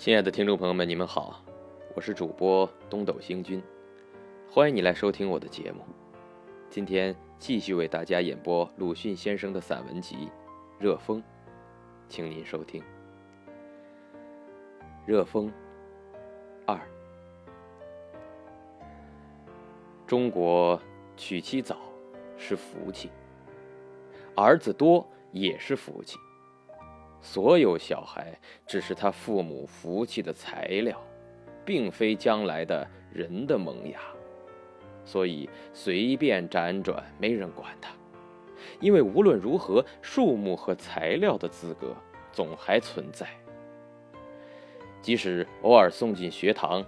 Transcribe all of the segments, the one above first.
亲爱的听众朋友们，你们好，我是主播东斗星君，欢迎你来收听我的节目。今天继续为大家演播鲁迅先生的散文集《热风》，请您收听《热风》二。中国娶妻早是福气，儿子多也是福气。所有小孩只是他父母福气的材料，并非将来的人的萌芽，所以随便辗转没人管他，因为无论如何，树木和材料的资格总还存在。即使偶尔送进学堂，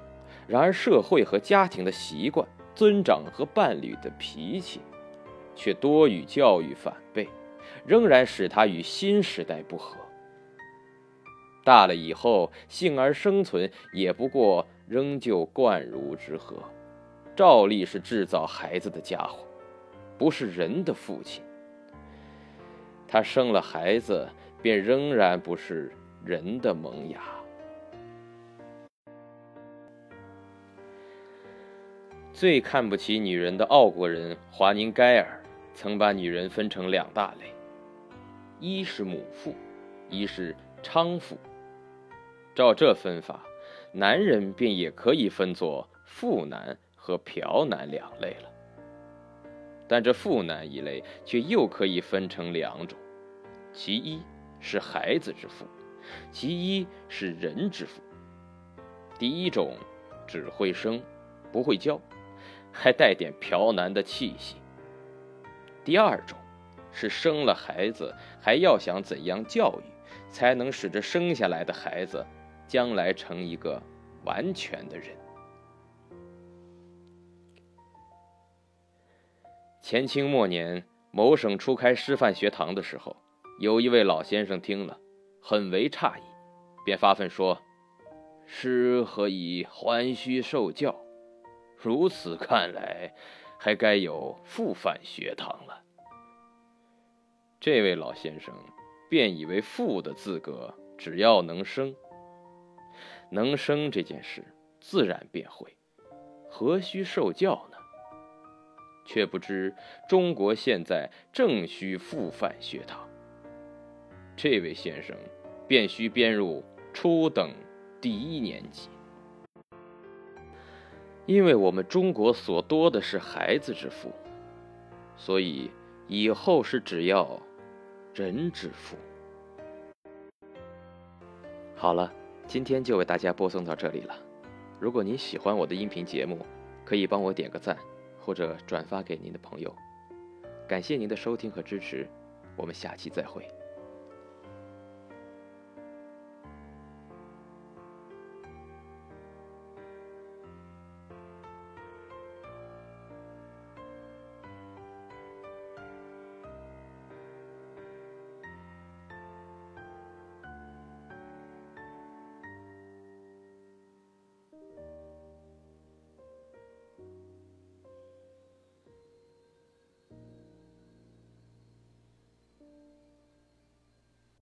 然而社会和家庭的习惯、尊长和伴侣的脾气，却多与教育反背，仍然使他与新时代不合。大了以后，幸而生存，也不过仍旧贯如之河，照例是制造孩子的家伙，不是人的父亲。他生了孩子，便仍然不是人的萌芽。最看不起女人的奥国人华宁盖尔，曾把女人分成两大类：一是母父，一是娼妇。照这分法，男人便也可以分作妇男和嫖男两类了。但这妇男一类却又可以分成两种：其一是孩子之父，其一是人之父。第一种只会生，不会教，还带点嫖男的气息；第二种是生了孩子，还要想怎样教育，才能使这生下来的孩子。将来成一个完全的人。前清末年，某省初开师范学堂的时候，有一位老先生听了，很为诧异，便发愤说：“师何以还须受教？如此看来，还该有复范学堂了。”这位老先生便以为父的资格，只要能生。能生这件事，自然便会，何须受教呢？却不知中国现在正需复范学堂。这位先生便需编入初等第一年级，因为我们中国所多的是孩子之父，所以以后是只要人之父。好了。今天就为大家播送到这里了。如果您喜欢我的音频节目，可以帮我点个赞，或者转发给您的朋友。感谢您的收听和支持，我们下期再会。